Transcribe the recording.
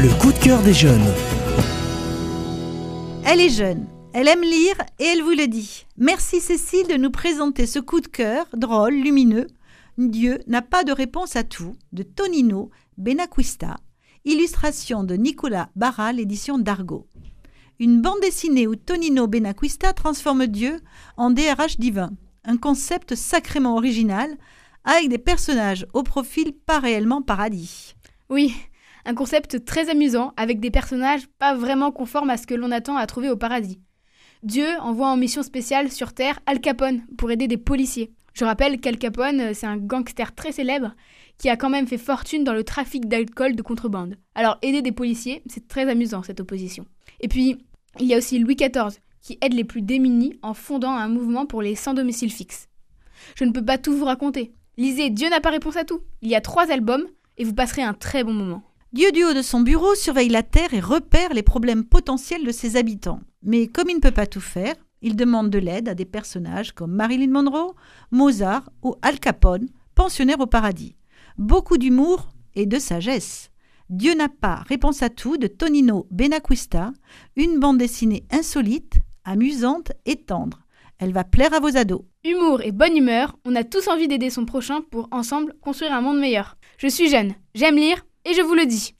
Le coup de cœur des jeunes. Elle est jeune, elle aime lire et elle vous le dit. Merci Cécile de nous présenter ce coup de cœur drôle, lumineux. Dieu n'a pas de réponse à tout de Tonino Benacquista, illustration de Nicolas Barra, l'édition d'Argo. Une bande dessinée où Tonino Benacquista transforme Dieu en DRH divin, un concept sacrément original avec des personnages au profil pas réellement paradis. Oui, un concept très amusant avec des personnages pas vraiment conformes à ce que l'on attend à trouver au paradis. Dieu envoie en mission spéciale sur Terre Al Capone pour aider des policiers. Je rappelle qu'Al Capone, c'est un gangster très célèbre qui a quand même fait fortune dans le trafic d'alcool de contrebande. Alors aider des policiers, c'est très amusant cette opposition. Et puis, il y a aussi Louis XIV qui aide les plus démunis en fondant un mouvement pour les sans domicile fixe. Je ne peux pas tout vous raconter. Lisez Dieu n'a pas réponse à tout. Il y a trois albums et vous passerez un très bon moment. Dieu du haut de son bureau surveille la Terre et repère les problèmes potentiels de ses habitants. Mais comme il ne peut pas tout faire, il demande de l'aide à des personnages comme Marilyn Monroe, Mozart ou Al Capone, pensionnaires au paradis. Beaucoup d'humour et de sagesse. Dieu n'a pas réponse à tout de Tonino Benacquista, une bande dessinée insolite, amusante et tendre. Elle va plaire à vos ados. Humour et bonne humeur, on a tous envie d'aider son prochain pour ensemble construire un monde meilleur. Je suis jeune, j'aime lire et je vous le dis.